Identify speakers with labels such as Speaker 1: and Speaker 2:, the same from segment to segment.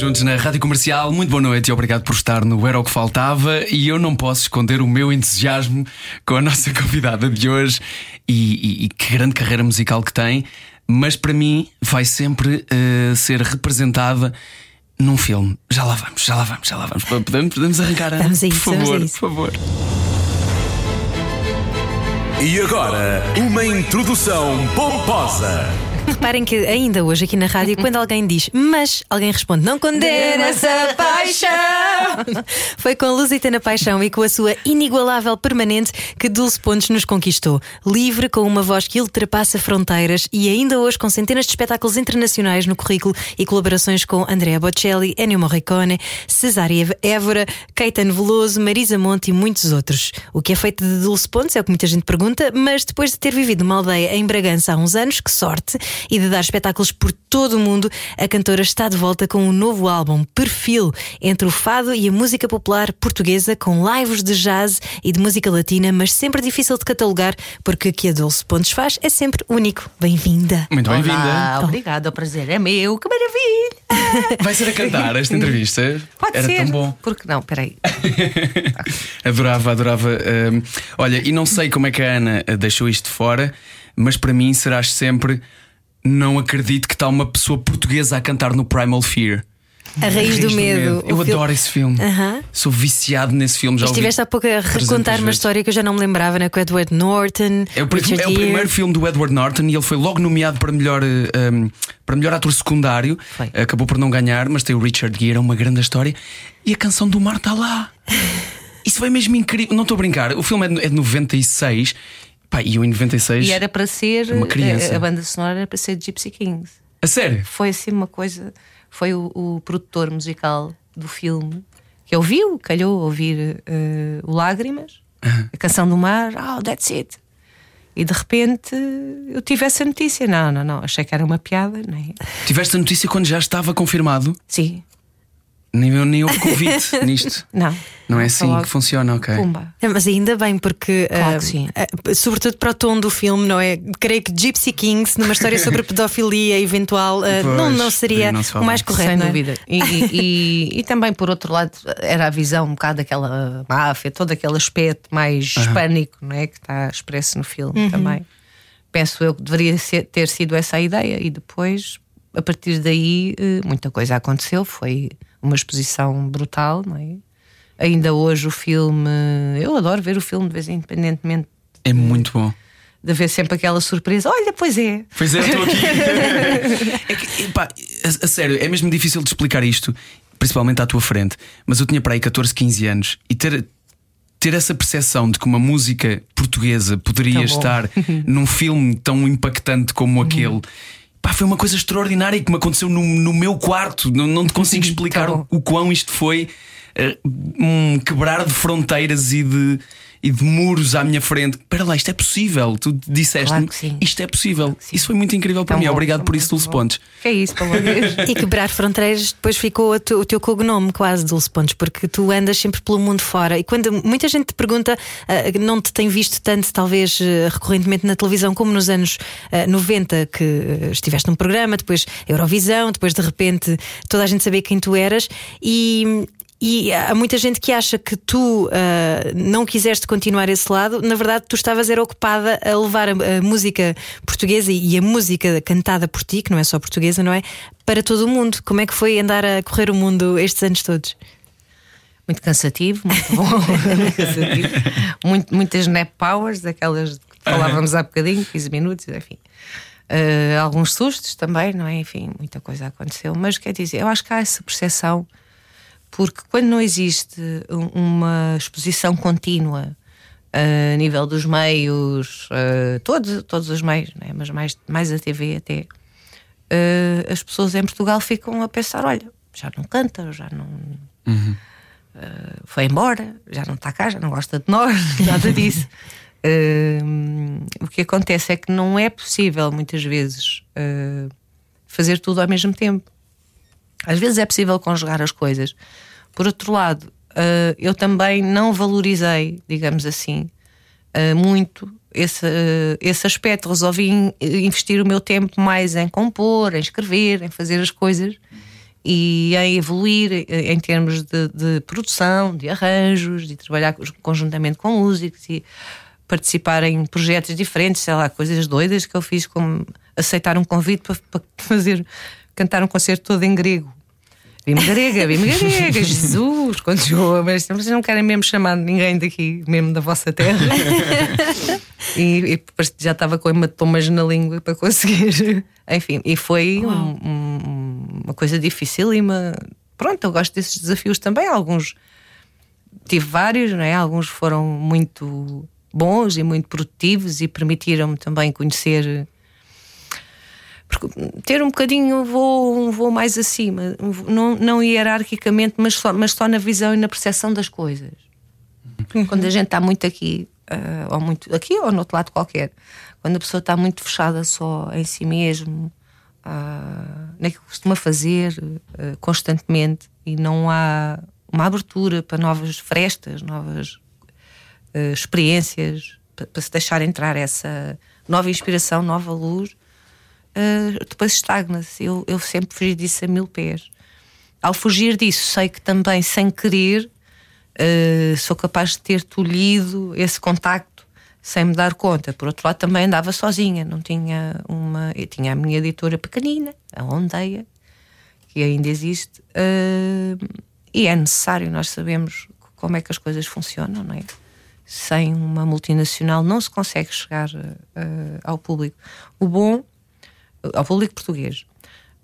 Speaker 1: Juntos na Rádio Comercial, muito boa noite e obrigado por estar no Era o que Faltava. E eu não posso esconder o meu entusiasmo com a nossa convidada de hoje e, e- e que grande carreira musical que tem, mas para mim vai sempre eh, ser representada num filme. Já lá vamos, já lá vamos, já lá vamos. Podemos, podemos arrancar, Ana?
Speaker 2: Vamos a
Speaker 1: por
Speaker 2: vamos a
Speaker 1: favor,
Speaker 2: isso.
Speaker 1: por favor.
Speaker 3: E agora, uma introdução pomposa.
Speaker 2: Reparem que ainda hoje aqui na rádio, quando alguém diz mas, alguém responde não condena essa paixão. Foi com Lusitana Paixão e com a sua inigualável permanente que Dulce Pontes nos conquistou. Livre, com uma voz que ultrapassa fronteiras e ainda hoje com centenas de espetáculos internacionais no currículo e colaborações com Andrea Bocelli, Ennio Morricone, Cesária Évora, Caetano Veloso, Marisa Monte e muitos outros. O que é feito de Dulce Pontes é o que muita gente pergunta, mas depois de ter vivido numa aldeia em Bragança há uns anos, que sorte, e de dar espetáculos por todo o mundo, a cantora está de volta com um novo álbum, Perfil, entre o fado e a música popular portuguesa, com lives de jazz e de música latina, mas sempre difícil de catalogar, porque o que a Dulce Pontes faz é sempre único. Bem-vinda.
Speaker 1: Muito bem-vinda.
Speaker 4: Obrigada, o prazer é meu, que maravilha!
Speaker 1: Vai ser a cantar esta entrevista?
Speaker 4: Pode
Speaker 1: Era
Speaker 4: ser.
Speaker 1: tão bom.
Speaker 4: Porque não, peraí.
Speaker 1: adorava, adorava. hum, olha, e não sei como é que a Ana deixou isto de fora, mas para mim serás sempre. Não acredito que está uma pessoa portuguesa a cantar no Primal Fear.
Speaker 2: A Raiz do Medo.
Speaker 1: Eu
Speaker 2: o filme-
Speaker 1: adoro esse filme. Sou viciado nesse filme. Já
Speaker 2: Estiveste há pouco a
Speaker 1: 300
Speaker 2: recontar uma
Speaker 1: vezes.
Speaker 2: história que eu já não me lembrava, né? Com o Edward Norton.
Speaker 1: É o, é o primeiro filme do Edward Norton e ele foi logo nomeado para melhor, eh, um, para melhor ator secundário.
Speaker 4: Foi.
Speaker 1: Acabou por não ganhar, mas tem o Richard Gere, é uma grande história. E a canção do mar está lá. Isso foi mesmo incrível. Não estou a brincar. O filme é de, é de 96. Pá, e eu em 96.
Speaker 4: E era para ser.
Speaker 1: Uma criança.
Speaker 4: A, a banda sonora era para ser Gypsy Kings.
Speaker 1: A sério?
Speaker 4: Foi assim uma coisa. Foi o, o produtor musical do filme que ouviu, calhou ouvir eh, o Lágrimas, a canção do mar, oh, that's it. E de repente eu tive essa notícia. Não, não, não, achei que era uma piada, nem.
Speaker 1: Tiveste a notícia quando já estava confirmado?
Speaker 4: Sim,
Speaker 1: Nem, nem houve convite nisto.
Speaker 4: não.
Speaker 1: Não é assim
Speaker 4: logo,
Speaker 1: que funciona, ok.
Speaker 4: Pumba.
Speaker 2: É, Mas ainda bem, porque
Speaker 4: Claro que sim.
Speaker 2: ah, sobretudo para o tom do filme, não é? Creio que Gypsy Kings, numa história sobre pedofilia eventual, ah,
Speaker 1: Pois,
Speaker 2: não, não seria
Speaker 1: não se
Speaker 2: o mais correto.
Speaker 4: Sem
Speaker 2: não é?
Speaker 4: dúvida. E, e- e- e também, por outro lado, era a visão um bocado daquela máfia, todo aquele aspecto mais hispânico não é? que está expresso no filme
Speaker 2: Uhum.
Speaker 4: também. Penso eu que deveria ser- ter sido essa a ideia, e depois, a partir daí, eh, muita coisa aconteceu. Foi uma exposição brutal, não é? Ainda hoje o filme. Eu adoro ver o filme de vez em independentemente
Speaker 1: É muito bom.
Speaker 4: de haver sempre aquela surpresa. Olha, pois é.
Speaker 1: Pois é, estou aqui. é que, pá, a, a sério, é mesmo difícil de explicar isto, principalmente à tua frente. Mas eu tinha para aí 14, 15 anos e ter, ter essa percepção de que uma música portuguesa poderia
Speaker 4: bom.
Speaker 1: estar num filme tão impactante como aquele. Pá, foi uma coisa extraordinária que me aconteceu no, no meu quarto. Não, não te consigo explicar
Speaker 4: Tá
Speaker 1: o, o quão isto foi eh, um quebrar de fronteiras e de, e de muros à minha frente. Espera lá, isto é possível. Tu disseste-me,
Speaker 4: Claro que
Speaker 1: isto é possível.
Speaker 4: sim.
Speaker 1: Isso foi muito incrível para
Speaker 4: Tão
Speaker 1: mim.
Speaker 4: bom,
Speaker 1: Obrigado por isso, Dulce
Speaker 4: bom.
Speaker 1: Pontes.
Speaker 4: Que é isso, pelo amor de Deus.
Speaker 2: E quebrar fronteiras depois ficou o teu cognome, quase, Dulce Pontes, porque tu andas sempre pelo mundo fora. E quando muita gente te pergunta, ah, não te tem visto tanto, talvez ah, recorrentemente na televisão, como nos anos ah, 90, que ah, estiveste num programa, depois Eurovisão, depois de repente toda a gente sabia quem tu eras. E. E há muita gente que acha que tu ah, não quiseste continuar esse lado, na verdade, tu estavas era ocupada a levar a, a música portuguesa e a música cantada por ti, que não é só portuguesa, não é? Para todo o mundo. Como é que foi andar a correr o mundo estes anos todos?
Speaker 4: Muito cansativo, muito bom. muito cansativo. Muito, muitas nap powers, daquelas de que falávamos há bocadinho, 15 minutos, enfim. Eh, alguns sustos também, não é? Enfim, muita coisa aconteceu. Mas quer dizer, eu acho que há essa percepção, porque quando não existe um- uma exposição contínua a nível dos meios, todos, todos os meios, não é? mas mais, mais a TV até, as pessoas em Portugal ficam a pensar: olha, já não canta, já não. eh, foi embora, já não está cá, já não gosta de nós, nada disso. O que acontece é que não é possível, muitas vezes, fazer tudo ao mesmo tempo. Às vezes é possível conjugar as coisas. Por outro lado, uh, eu também não valorizei, digamos assim, muito esse, esse aspecto. Resolvi investir o meu tempo mais em compor, em escrever, em fazer as coisas e em evoluir em termos de, de produção, de arranjos, de trabalhar conjuntamente com músicos e participar em projetos diferentes, sei lá, coisas doidas que eu fiz, como aceitar um convite para, para fazer, cantar um concerto todo em grego. Vim-me grega, vim-me grega, Jesus, quando chegou, mas vocês não querem mesmo chamar ninguém daqui, mesmo da vossa terra. e, e já estava com hematomas na língua para conseguir. Enfim, e foi um, um, uma coisa dificílima. Pronto, eu gosto desses desafios também. Alguns tive vários, não é? Alguns foram muito bons e muito produtivos e permitiram-me também conhecer ter um bocadinho vou, um voo mais acima, não, não hierarquicamente, mas só, mas só na visão e na percepção das coisas. Uhum. Quando a gente está muito aqui, uh, ou muito aqui ou no outro lado qualquer, quando a pessoa está muito fechada só em si mesmo, uh, naquilo que costuma fazer uh, constantemente, e não há uma abertura para novas frestas, novas uh, experiências, para, para, se deixar entrar essa nova inspiração, nova luz, uh, depois estagna-se. Eu, eu sempre fugi disso a mil pés. Ao fugir disso, sei que também, sem querer, uh, sou capaz de ter tolhido esse contacto sem me dar conta. Por outro lado, também andava sozinha, não tinha uma. Eu tinha a minha editora pequenina, a Ondeia, que ainda existe, uh, e é necessário, nós sabemos como é que as coisas funcionam, não é? sem uma multinacional não se consegue chegar uh, ao público. O bom, ao público português.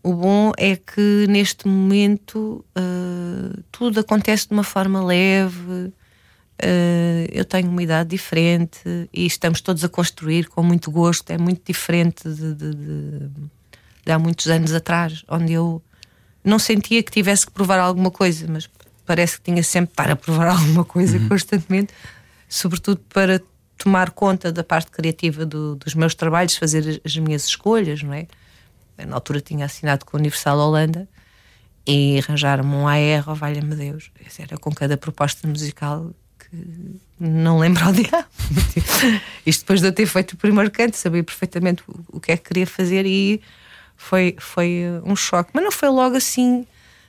Speaker 4: O bom é que neste momento uh, tudo acontece de uma forma leve. Uh, eu tenho uma idade diferente e estamos todos a construir com muito gosto. É muito diferente de, de, de, de há muitos anos atrás, onde eu não sentia que tivesse que provar alguma coisa, mas parece que tinha sempre de estar a provar alguma coisa uhum. constantemente sobretudo para tomar conta da parte criativa do, dos meus trabalhos, fazer as, as, minhas escolhas, não é? Na altura tinha assinado com a Universal Holanda e arranjaram-me um AR, oh, valha-me Deus. Era com cada proposta musical que não lembro ao diabo. Isto depois de eu ter feito o primeiro canto, sabia perfeitamente o, que é que queria fazer e foi, foi um choque. Mas não foi logo assim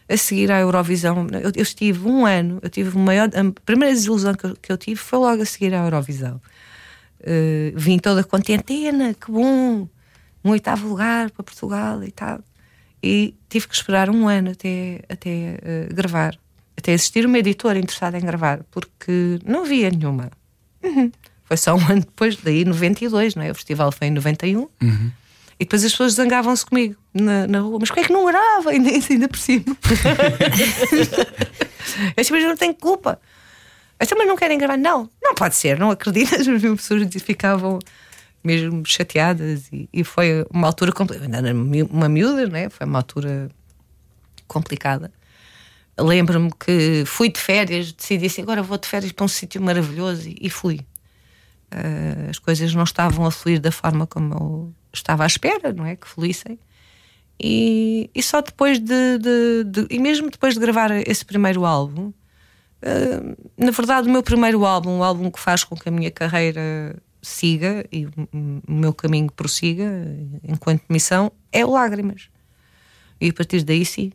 Speaker 4: a seguir à Eurovisão. Eu, eu, estive um ano, eu tive maior. A primeira desilusão que eu, que eu tive foi logo a seguir à Eurovisão. Uh, vim toda contentena, que bom, um oitavo lugar para Portugal e tal. E tive que esperar um ano até, até uh, gravar, até existir uma editora interessada em gravar, porque não havia nenhuma. Uhum. Foi só um ano depois, daí 92, não é? O festival foi em 91.
Speaker 1: Uhum.
Speaker 4: E depois as pessoas zangavam-se comigo na, na rua, mas como é que não grava ainda, ainda por cima? eu disse, mas eu não tenho culpa. Eu mas não querem gravar? Não, não pode ser, não acreditas? As pessoas ficavam mesmo chateadas e, e foi uma altura complicada. Era uma miúda, né? foi uma altura complicada. Lembro-me que fui de férias, decidi assim: agora vou de férias para um sítio maravilhoso e, e fui. Uh, as coisas não estavam a fluir da forma como eu estava à espera, não é? Que fluíssem. E, e só depois de, de, de, E mesmo depois de gravar esse primeiro álbum, na verdade, o meu primeiro álbum, o álbum que faz com que a minha carreira siga e o meu caminho prossiga enquanto missão, é o Lágrimas. E a partir daí, sim,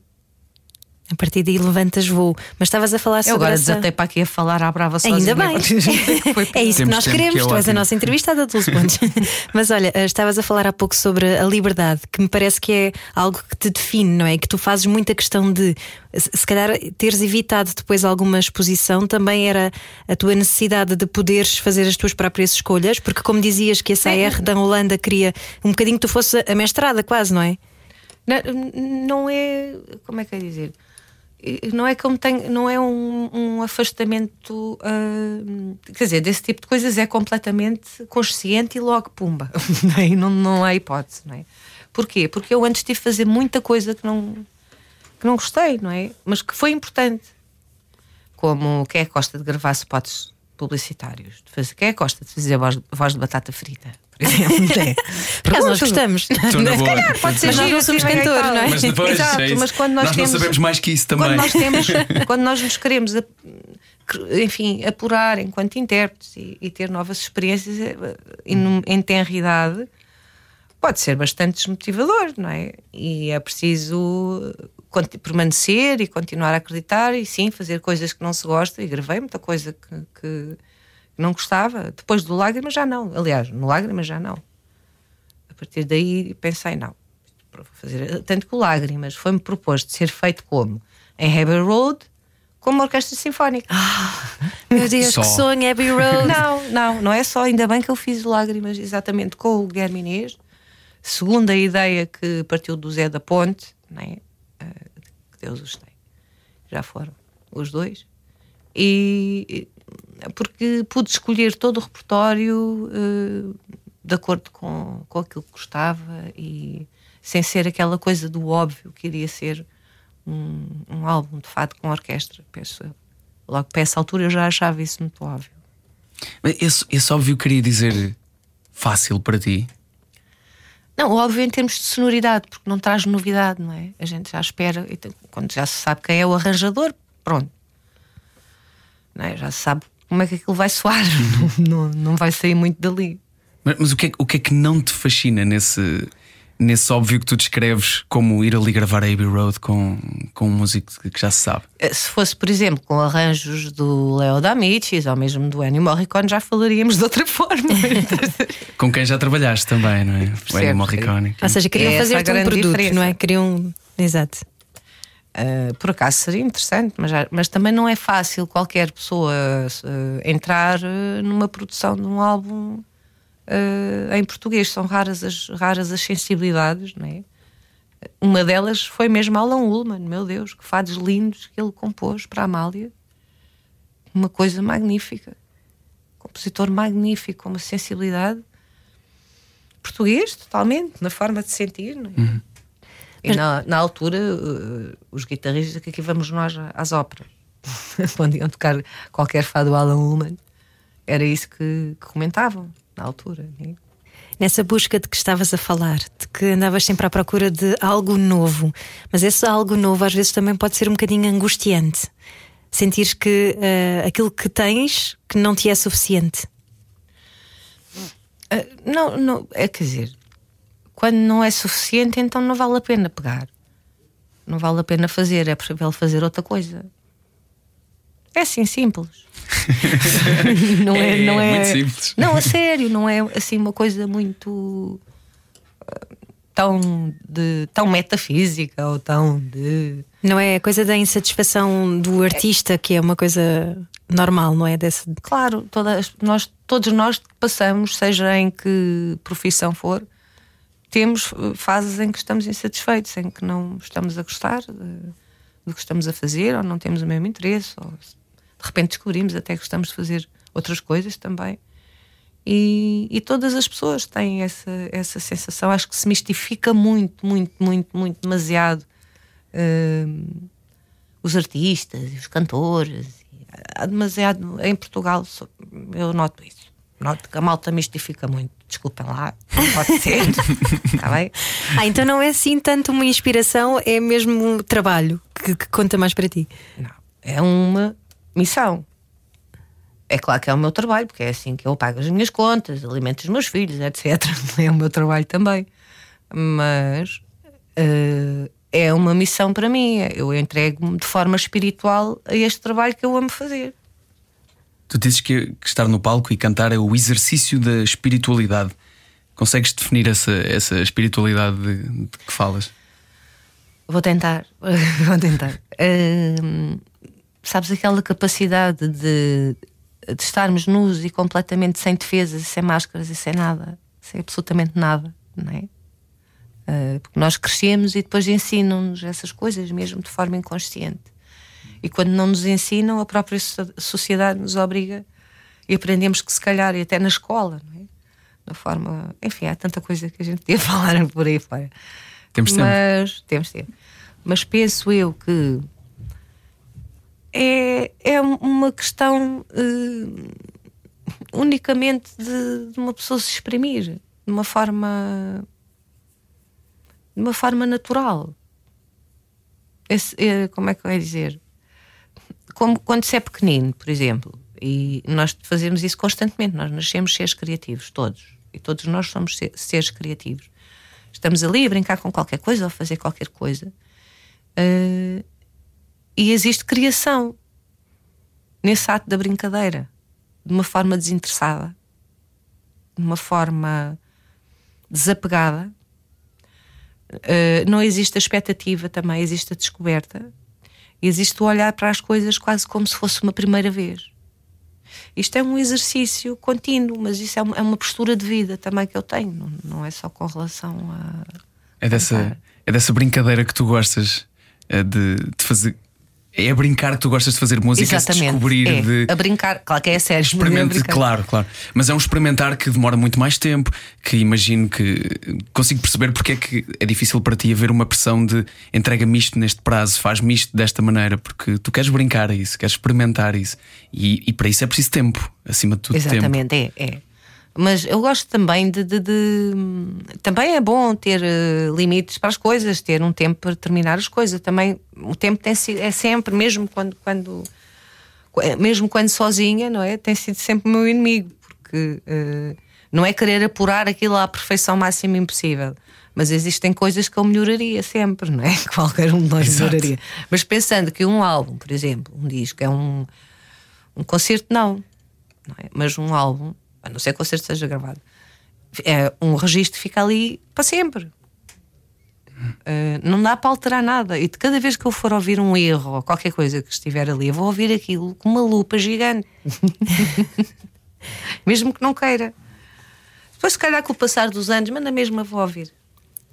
Speaker 2: a partir daí levantas voo. Mas estavas a falar sobre.
Speaker 4: Eu agora
Speaker 2: essa...
Speaker 4: desatei para aqui a falar à brava sozinha.
Speaker 2: Ainda bem. é isso que nós queremos. Que é tu és a nossa entrevistada, Dulce Pontes. Mas olha, estavas a falar há pouco sobre a liberdade, que me parece que é algo que te define, não é? Que tu fazes muita questão de. Se calhar teres evitado depois alguma exposição também era a tua necessidade de poderes fazer as tuas próprias escolhas, porque, como dizias, que essa AR da Holanda queria um bocadinho que tu fosse a mestrada, quase, não é?
Speaker 4: Não, não é. Como é que é dizer? Não é como tem, não é um, um afastamento, uh, quer dizer, desse tipo de coisas é completamente consciente e logo pumba, não, não há hipótese, não é? Porquê? Porque eu antes tive de fazer muita coisa que não, que não gostei, não é? Mas que foi importante. Como quem é que gosta de gravar spots publicitários. De fazer, quem é que gosta de fazer voz, voz de batata frita? Por exemplo, né?
Speaker 2: Por acaso nós gostamos.
Speaker 1: Estou na boa.
Speaker 4: Pode ser
Speaker 2: Mas nós
Speaker 4: giro,
Speaker 2: não somos cantores, não é?
Speaker 1: Mas depois,
Speaker 4: Exato,
Speaker 1: é
Speaker 4: mas quando nós,
Speaker 1: nós
Speaker 4: temos,
Speaker 1: não sabemos mais que isso também.
Speaker 4: Quando nós temos, quando nós nos queremos, enfim, apurar enquanto intérpretes e, e ter novas experiências eh, em, num- em tenridade, pode ser bastante desmotivador, não é? E é preciso conti- permanecer e continuar a acreditar e sim fazer coisas que não se gosta. E gravei muita coisa que, que não gostava. Depois do Lágrimas já não. Aliás, no Lágrimas já não. A partir daí pensei, não. vou Fazer, tanto que o Lágrimas foi-me proposto ser feito como em Abbey Road, como uma orquestra sinfónica.
Speaker 2: Meu Deus,
Speaker 1: Só.
Speaker 2: que sonho, Abbey Road.
Speaker 4: Não, não, não é só. Ainda bem que eu fiz o Lágrimas exatamente com o Guilherme Inês. Segundo a ideia que partiu do Zé da Ponte, né? Eh, que Deus os tem. Já foram os dois. E- porque pude escolher todo o repertório eh, de acordo com, com aquilo que gostava e sem ser aquela coisa do óbvio que iria ser um, um álbum de fado com orquestra, penso eu. Logo para essa altura eu já achava isso muito óbvio.
Speaker 1: Mas Esse, esse óbvio queria dizer fácil para ti.
Speaker 4: Não, óbvio em termos de sonoridade, porque não traz novidade, não é? A gente já espera, então, quando já se sabe quem é o arranjador, pronto. Não é? Já se sabe como é que aquilo vai soar, não, não vai sair muito dali.
Speaker 1: Mas, mas o, que é, o que é que não te fascina nesse, nesse óbvio que tu descreves como ir ali gravar a Abbey Road com, com um músico que já se sabe?
Speaker 4: Eh, Se fosse, por exemplo, com arranjos do Leo Damichis ou mesmo do Ennio Morricone, já falaríamos de outra forma.
Speaker 1: Com quem já trabalhaste também, não é? O Ennio? Morricone.
Speaker 2: Ou seja, queriam
Speaker 4: É
Speaker 2: fazer-te um produto,
Speaker 4: diferença.
Speaker 2: não é? Queriam. Exato.
Speaker 4: Uh, por acaso seria interessante, mas, mas também não é fácil qualquer pessoa uh, entrar uh, numa produção de um álbum uh, em português. São raras as, raras as sensibilidades, não é? Uma delas foi mesmo Alan Ullman, meu Deus, que fados lindos que ele compôs para a Amália. Uma coisa magnífica. Compositor magnífico, com uma sensibilidade. Português, totalmente, na forma de sentir, não é? E na, na altura, uh, os guitarristas que aqui vamos nós às óperas, quando iam tocar qualquer fado do Alan Ullman, era isso que, que comentavam na altura. né?
Speaker 2: Nessa busca de que estavas a falar, de que andavas sempre à procura de algo novo, mas esse algo novo às vezes também pode ser um bocadinho angustiante. Sentires que eh, aquilo que tens que não te é suficiente.
Speaker 4: Ah, não, não, é quer dizer, quando não é suficiente, então não vale a pena pegar. Não vale a pena fazer, é preferível fazer outra coisa. É assim simples. não é,
Speaker 1: É,
Speaker 4: não é
Speaker 1: muito simples.
Speaker 4: Não, a sério, não é assim uma coisa muito ah, tão de tão metafísica ou tão de
Speaker 2: Não é a coisa da insatisfação do artista, que é uma coisa normal, não é? Desse...
Speaker 4: Claro, todas, nós, todos nós passamos, seja em que profissão for, temos eh, fases em que estamos insatisfeitos, em que não estamos a gostar eh, do que estamos a fazer, ou não temos o mesmo interesse, ou de repente descobrimos até que gostamos de fazer outras coisas também. E, e todas as pessoas têm essa, essa sensação. Acho que se mistifica muito, muito, muito, muito, demasiado hum, os artistas e os cantores. Há demasiado. Em Portugal, eu noto isso. Noto que a malta mistifica muito. Desculpem lá, não pode ser. Está bem?
Speaker 2: Ah, então não é assim tanto uma inspiração, é mesmo um trabalho que, que conta mais para ti.
Speaker 4: Não. É uma missão. É claro que é o meu trabalho, porque é assim que eu pago as minhas contas, alimento os meus filhos, etc. É o meu trabalho também. Mas eh, é uma missão para mim. Eu entrego-me de forma espiritual a este trabalho que eu amo fazer.
Speaker 1: Tu dizes que, que estar no palco e cantar é o exercício da espiritualidade. Consegues definir essa, essa espiritualidade de, de que falas?
Speaker 4: Vou tentar, vou tentar. Hum, sabes aquela capacidade de, de estarmos nus e completamente sem defesas, sem máscaras e sem nada, sem absolutamente nada, não é? Ah, porque nós crescemos e depois ensinam-nos essas coisas mesmo de forma inconsciente. E quando não nos ensinam, a própria so- sociedade nos obriga e aprendemos que se calhar, e até na escola, não é? Na forma. Enfim, há tanta coisa que a gente podia falar por aí fora.
Speaker 1: Temos tempo.
Speaker 4: Mas temos tempo. Mas penso eu que é, é uma questão eh, unicamente de, de uma pessoa se exprimir de uma forma de uma forma natural. Esse, é, como é que eu ia dizer? Como quando se é pequenino, por exemplo, e nós fazemos isso constantemente, nós nascemos seres criativos, todos, e todos nós somos seres criativos. Estamos ali a brincar com qualquer coisa ou a fazer qualquer coisa, uh, e existe criação nesse ato da brincadeira, de uma forma desinteressada, de uma forma desapegada. Uh, não existe a expectativa também, existe a descoberta. E existe o olhar para as coisas quase como se fosse uma primeira vez. Isto é um exercício contínuo, mas isso é uma, é uma postura de vida também que eu tenho, não, é só com relação a.
Speaker 1: É dessa, é dessa brincadeira que tu gostas eh, de, de fazer é a brincar que tu gostas de fazer música,
Speaker 4: Exatamente.
Speaker 1: a descobrir
Speaker 4: é.
Speaker 1: de.
Speaker 4: A brincar, claro que é sério.
Speaker 1: Experimente, é claro, claro. Mas é um experimentar que demora muito mais tempo, que imagino que consigo perceber porque é que é difícil para ti haver uma pressão de entrega-me isto neste prazo, faz-me isto desta maneira, porque tu queres brincar a isso, queres experimentar isso. E, e para isso é preciso tempo, acima de tudo.
Speaker 4: Exatamente,
Speaker 1: tempo.
Speaker 4: é, é. Mas eu gosto também de, de, de, Também é bom ter uh, limites para as coisas, ter um tempo para terminar as coisas. Também o tempo tem, é sempre, mesmo quando, quando. Mesmo quando sozinha, não é? Tem sido sempre o meu inimigo, porque uh, não é querer apurar aquilo à perfeição máxima impossível. Mas existem coisas que eu melhoraria sempre, não é? Qualquer um de nós Exato. melhoraria. Mas pensando que um álbum, por exemplo, um disco, é um, um concerto, não. não é? Mas um álbum a não ser que o concerto seja gravado. É, um registro fica ali para sempre. Uh, não dá para alterar nada. E de cada vez que eu for ouvir um erro ou qualquer coisa que estiver ali, eu vou ouvir aquilo com uma lupa gigante. Mesmo que não queira. Depois, se calhar, com o passar dos anos, mas na mesma vou ouvir.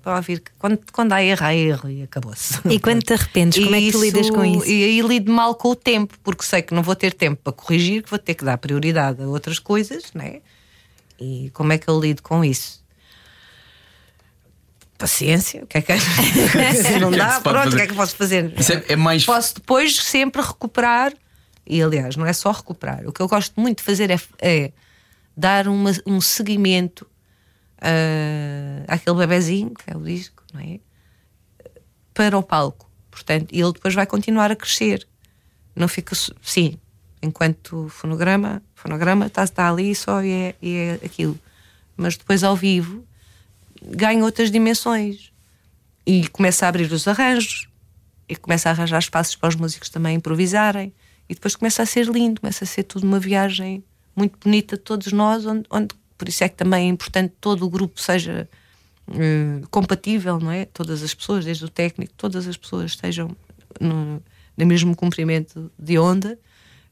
Speaker 4: Vou ouvir que quando, quando há erro, há erro e acabou-se.
Speaker 2: E quando te arrependes, como e é que tu lidas com isso?
Speaker 4: E aí lido mal com o tempo, porque sei que não vou ter tempo para corrigir, que vou ter que dar prioridade a outras coisas, né? E como é que eu lido com isso? Paciência, o que é que se não dá, pronto, o que é que posso fazer?
Speaker 1: É, é mais...
Speaker 4: Posso depois sempre recuperar, e aliás, não é só recuperar, o que eu gosto muito de fazer é, é dar uma, um seguimento uh, àquele bebezinho, que é o disco, não é? Para o palco. Portanto, ele depois vai continuar a crescer. Não fica. Sim, enquanto fonograma, fonograma está, está ali só e é, e é aquilo. Mas depois ao vivo ganha outras dimensões e começa a abrir os arranjos e começa a arranjar espaços para os músicos também improvisarem e depois começa a ser lindo, começa a ser tudo uma viagem muito bonita de todos nós, onde, onde por isso é que também é importante todo o grupo seja uh, compatível, não é? Todas as pessoas, desde o técnico, todas as pessoas estejam no, no mesmo comprimento de onda,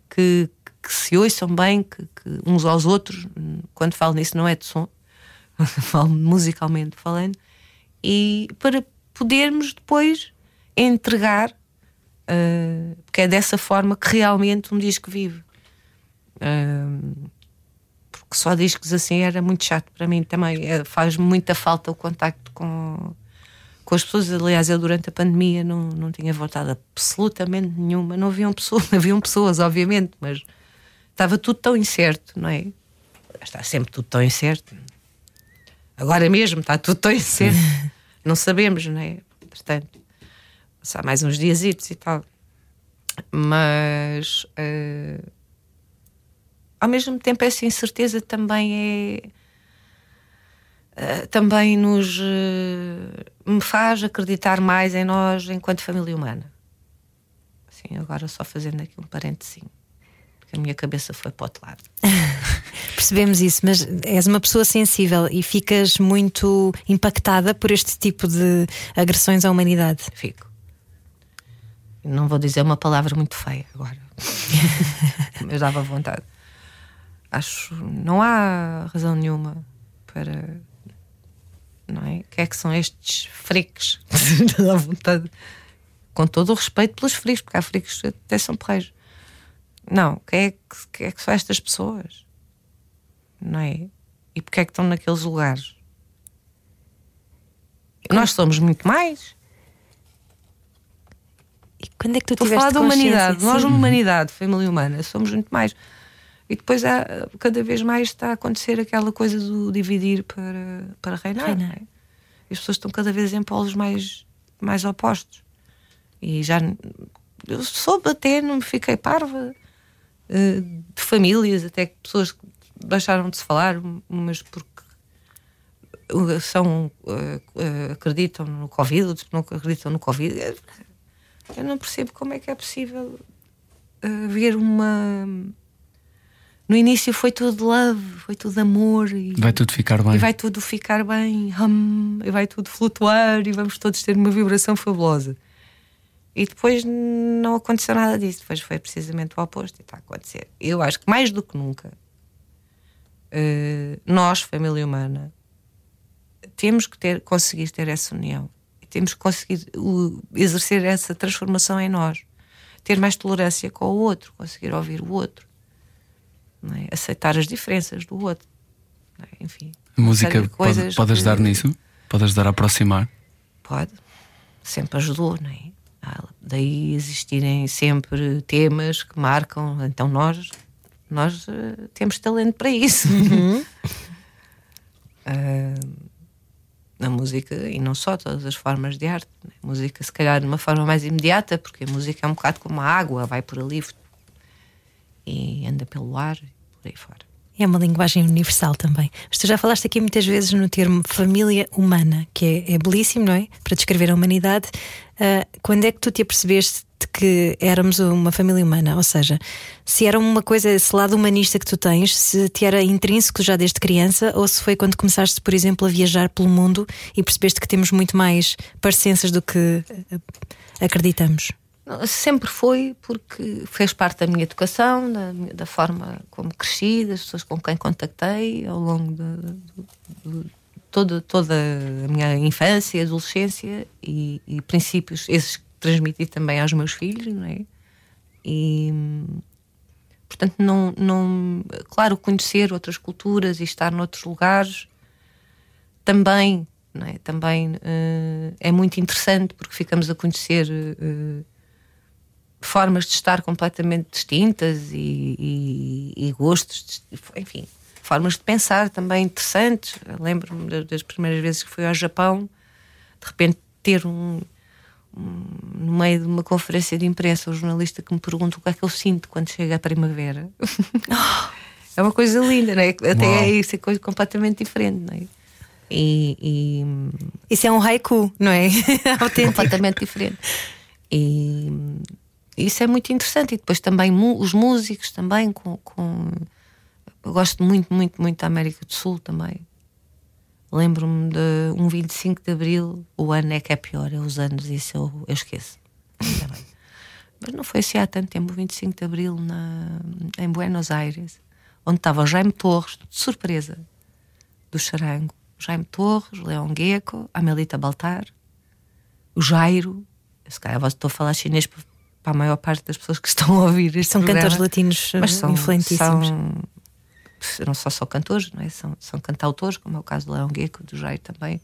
Speaker 4: que, que se ouçam bem, que, que, uns aos outros. Quando falo nisso, não é de som, falo musicalmente falando, e para podermos depois entregar, uh, porque é dessa forma que realmente um disco vive. Uh, porque só discos assim era muito chato para mim também. É, faz muita falta o contacto com, com as pessoas. Aliás, eu durante a pandemia não, não tinha vontade absolutamente nenhuma. Não haviam pessoas, haviam pessoas, obviamente, mas estava tudo tão incerto, não é? Está sempre tudo tão incerto. Agora mesmo está tudo tão incerto. não sabemos, não é? Portanto, passar mais uns dias e tal. Mas. Uh, ao mesmo tempo essa incerteza também é uh, também nos uh, me faz acreditar mais em nós enquanto família humana. Assim, agora só fazendo aqui um parênteses, porque a minha cabeça foi para o outro lado.
Speaker 2: Percebemos isso, mas és uma pessoa sensível e ficas muito impactada por este tipo de agressões à humanidade.
Speaker 4: Fico. Não vou dizer uma palavra muito feia agora. mas dava vontade acho não há razão nenhuma para não é? que é que são estes freaks da vontade? Com todo o respeito pelos freaks porque há freaks que até são porreiros. Não, quem é que, quem é que são estas pessoas? Não é? e porque é que estão naqueles lugares? Nós somos muito mais.
Speaker 2: E quando é que tu
Speaker 4: Estou a falar da humanidade. nós, uma humanidade, família humana, somos muito mais E depois há, cada vez mais está a acontecer aquela coisa do dividir para, para reinar.
Speaker 2: Reinar.
Speaker 4: não é? As pessoas estão cada vez em polos mais, mais opostos. E já eu soube até, não me fiquei parva eh, de famílias, até que pessoas que deixaram de se falar, mas porque uh, são, eh, eh, acreditam no Covid, outros não acreditam no Covid. Eu não percebo como é que é possível haver uma. No início foi tudo love, foi tudo amor e
Speaker 1: Vai tudo ficar bem.
Speaker 4: e vai tudo ficar bem, hum, e vai tudo flutuar e vamos todos ter uma vibração fabulosa. E depois não aconteceu nada disso, depois foi precisamente o oposto e está a acontecer. Eu acho que mais do que nunca, eh, nós, família humana, temos que ter, conseguir ter essa união temos que conseguir exercer essa transformação em nós, ter mais tolerância com o outro, conseguir ouvir o outro, é? aceitar as diferenças do outro. não é? Enfim,
Speaker 1: A música pode, pode
Speaker 4: que-
Speaker 1: ajudar nisso? Pode ajudar a aproximar?
Speaker 4: Pode, sempre ajudou, não é? Ah, Daí existirem sempre temas que marcam, então nós, nós eh, temos talento para isso. Ah, a música, e não só, todas as formas de arte. né? A música, se calhar, de uma forma mais imediata, porque a música é um bocado como a água, vai por ali e anda pelo ar, e por fora.
Speaker 2: É uma linguagem universal também. Mas tu já falaste aqui muitas vezes no termo família humana, que é, é belíssimo, não é? Para descrever a humanidade. Ah, quando é que tu te apercebeste de que éramos uma família humana? Ou seja, se era uma coisa, esse lado humanista que tu tens, se te era intrínseco já desde criança, ou se foi quando começaste, por exemplo, a viajar pelo mundo e percebeste que temos muito mais parecenças do que ah, acreditamos?
Speaker 4: Sempre foi porque fez parte da minha educação, da, da forma como cresci, das pessoas com quem contactei ao longo de, de- toda, toda a minha infância adolescência e, e princípios esses que transmiti também aos meus filhos, não é? E portanto não, não claro conhecer outras culturas e estar noutros lugares também não é? também eh, é muito interessante porque ficamos a conhecer eh, formas de estar completamente distintas e, e- e gostos, enfim, formas de pensar também interessantes. Eu Lembro-me da- das primeiras vezes que fui ao Japão, de repente ter um, um- no meio de uma conferência de imprensa, um jornalista que me pergunta o que é que eu sinto quando chega a primavera. é uma coisa linda, não é? Até
Speaker 1: Uau.
Speaker 4: é isso, é coisa completamente diferente, não é? E- e
Speaker 2: Isso é um haiku, não é? Autêntico.
Speaker 4: completamente diferente. E isso é muito interessante. E depois também os músicos também com, com- eu gosto muito, muito, muito da América do Sul também. Lembro-me de um 25 de Abril, o ano é que é pior, é os anos, isso eu, eu esqueço. Mas não foi assim há tanto tempo, o 25 de Abril na, em Buenos Aires, onde estava o Jaime Torres, de surpresa, do Charango. Jaime Torres, Leão Gecko, Amelita Baltar, o Jairo. Se calhar estou a falar chinês para para a maior parte das pessoas que estão a ouvir este
Speaker 2: São
Speaker 4: programa.
Speaker 2: cantores latinos
Speaker 4: mas são,
Speaker 2: influentíssimos.
Speaker 4: São, não só só cantores, não é? são, são cantautores, como é o caso do Leão Gecko, do Jairo também.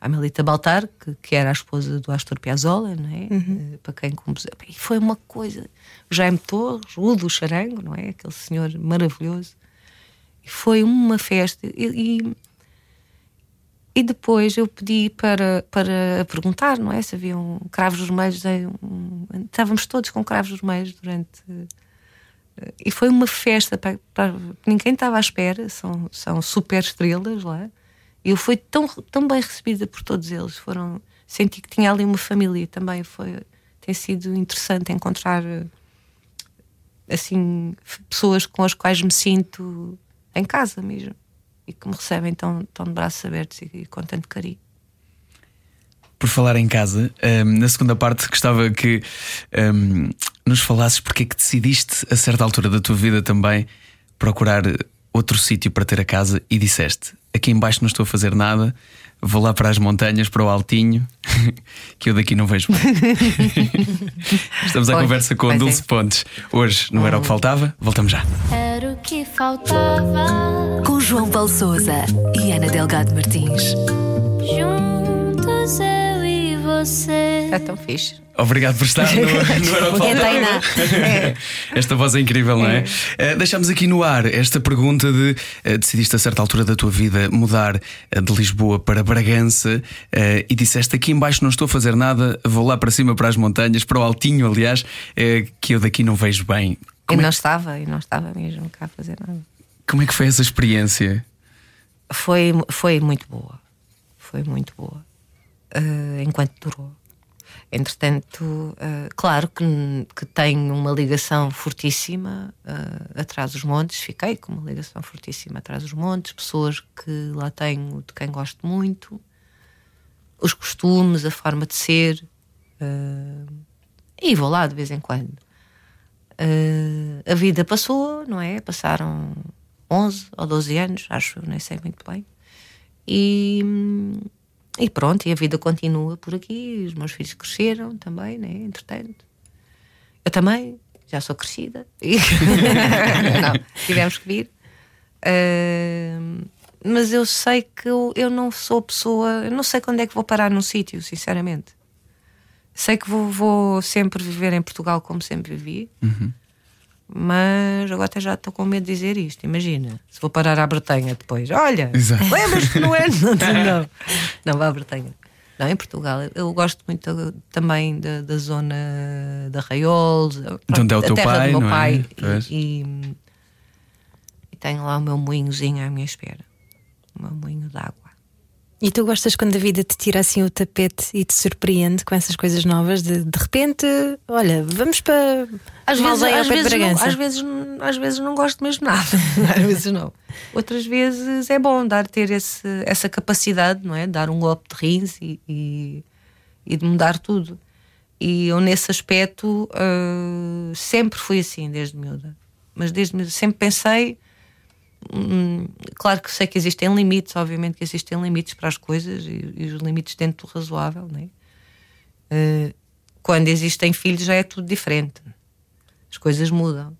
Speaker 4: A Melita Baltar, que, que era a esposa do Astor Piazzolla, não é? Eh, para quem compôs. E foi uma coisa. O Jaime Torres, o do Charango, não é? Aquele senhor maravilhoso. E foi uma festa. E, e, e depois eu pedi para, para perguntar, não é? Se haviam cravos vermelhos. um- Estávamos todos com cravos vermelhos durante. E foi uma festa para, para- ninguém estava à espera, são, são super estrelas lá. E eu fui tão, tão bem recebida por todos eles. Foram, senti que tinha ali uma família também. Foi, tem sido interessante encontrar eh, assim pessoas com as quais me sinto em casa mesmo e que me recebem tão, tão de braços abertos e, e com tanto carinho.
Speaker 1: Por falar em casa, hum, na segunda parte gostava que hum, nos falasses porque é que decidiste, a certa altura da tua vida também, procurar outro sítio para ter a casa e disseste: aqui embaixo não estou a fazer nada, vou lá para as montanhas, para o Altinho, que eu daqui não vejo bem. Estamos à
Speaker 4: Pois,
Speaker 1: conversa com
Speaker 4: é.
Speaker 1: Dulce Pontes. Hoje não era o que faltava, voltamos já.
Speaker 5: Era o que faltava.
Speaker 6: Com João Paulo Souza e Ana Delgado Martins.
Speaker 5: Juntos eu e você.
Speaker 4: É tão fixe.
Speaker 1: Obrigado por estar no, no Aeroporto.
Speaker 2: É Tainá.
Speaker 1: Esta voz é incrível, não é? Eh, deixamos aqui no ar esta pergunta de eh, decidiste a certa altura da tua vida mudar eh, de Lisboa para Bragança e disseste aqui embaixo não estou a fazer nada, vou lá para cima para as montanhas, para o altinho, aliás, que eu daqui não vejo bem. Como é,
Speaker 4: não estava, e não estava mesmo cá a fazer nada.
Speaker 1: como é que foi essa experiência?
Speaker 4: Foi, foi muito boa. Foi muito boa. enquanto durou. Entretanto, eh, claro que, que tenho uma ligação fortíssima eh, atrás dos montes, fiquei com uma ligação fortíssima atrás dos montes, pessoas que lá tenho de quem gosto muito, os costumes, a forma de ser, eh, e vou lá de vez em quando. A vida passou, não é? Passaram 11 ou 12 anos, acho, nem sei muito bem. E, e pronto, e a vida continua por aqui. Os meus filhos cresceram também, né? Entretanto, eu também já sou crescida. Não, tivemos que vir. Ah, mas eu sei que eu, eu não sou pessoa, eu não sei quando é que vou parar num sítio, sinceramente. Sei que vou, vou sempre viver em Portugal como sempre vivi. Mas agora até já estou com medo de dizer isto. Imagina, se vou parar à Bretanha depois. Olha, lembras que não é? Não, não, não vá à Bretanha. Não, em Portugal. Eu gosto muito também da, da zona da Raiolos,
Speaker 1: De onde é o teu
Speaker 4: terra
Speaker 1: pai,
Speaker 4: do meu
Speaker 1: não é?
Speaker 4: pai.
Speaker 1: Pois.
Speaker 4: E, e- e tenho lá o meu moinhozinho à minha espera. O meu moinho de água.
Speaker 2: E tu gostas quando a vida te tira assim o tapete e te surpreende com essas coisas novas? De, de repente, olha, vamos para
Speaker 4: Às vezes, às, vezes não, às, vezes, não- às vezes não gosto mesmo nada. às vezes não. Outras vezes é bom dar ter esse, essa capacidade, não é? Dar um golpe de rins e, e, e de mudar tudo. E eu, nesse aspecto, ah, sempre fui assim, desde miúda. Mas desde miúda sempre pensei. Hum, claro que sei que existem limites, obviamente que existem limites para as coisas e, e os limites dentro do razoável, não é? Ah, quando existem filhos já é tudo diferente as coisas mudam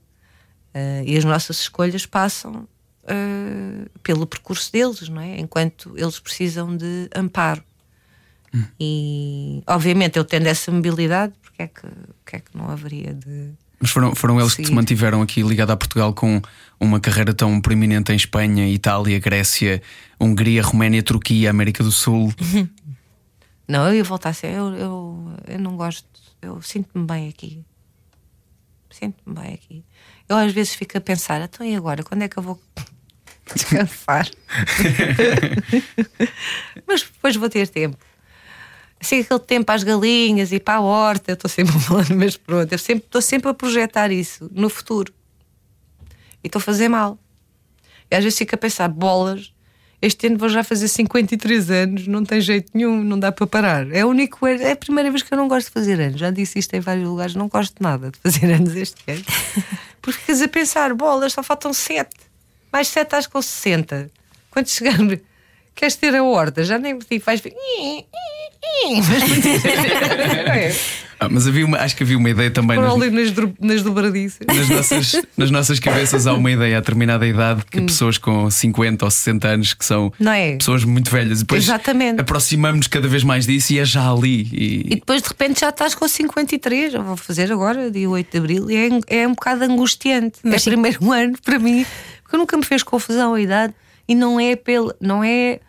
Speaker 4: Eh, e as nossas escolhas passam eh, pelo percurso deles, não é? Enquanto eles precisam de amparo. E obviamente eu tendo essa mobilidade, porque é que, porque é que não haveria de.
Speaker 1: Mas foram, foram eles que te mantiveram aqui ligado a Portugal com uma carreira tão proeminente em Espanha, Itália, Grécia, Hungria, Roménia, Turquia, América do Sul.
Speaker 4: Não, eu ia voltar a ser. Eu, eu, eu não gosto, eu sinto-me bem aqui. Sinto-me bem aqui. Eu às vezes fico a pensar, então e agora? Quando é que eu vou descansar? Mas depois vou ter tempo. Assim, aquele tempo às galinhas e para a horta, estou sempre falando, mas pronto, eu sempre, estou sempre a projetar isso no futuro. E estou a fazer mal. E às vezes fico a pensar, bolas, este ano vou já fazer 53 anos, não tem jeito nenhum, não dá para parar. É, o único, ano- é a primeira vez que eu não gosto de fazer anos. Já disse isto em vários lugares, não gosto nada de fazer anos este ano. Porque ficas a pensar, bolas, só faltam 7. Mais 7 estás com 60. Quando chegar, queres ter a horta, já nem tipo, vais ver. Mas
Speaker 1: Ah, mas havia uma, acho que havia uma ideia também nas,
Speaker 4: ali nas, nas dobradiças.
Speaker 1: nas nossas, nas nossas cabeças. Há uma ideia a determinada idade que pessoas com 50 ou 60 anos que são
Speaker 4: Hum. Não é?
Speaker 1: pessoas muito velhas, e depois
Speaker 4: Exatamente.
Speaker 1: aproximamos-nos cada vez mais disso e é já ali.
Speaker 4: E
Speaker 1: E,
Speaker 4: depois de repente já estás com 53, eu vou fazer agora, dia 8 de Abril, e é, é um bocado angustiante.
Speaker 2: Mas
Speaker 4: é
Speaker 2: sim.
Speaker 4: primeiro ano para mim, porque nunca me fez confusão a idade e não é pelo. não é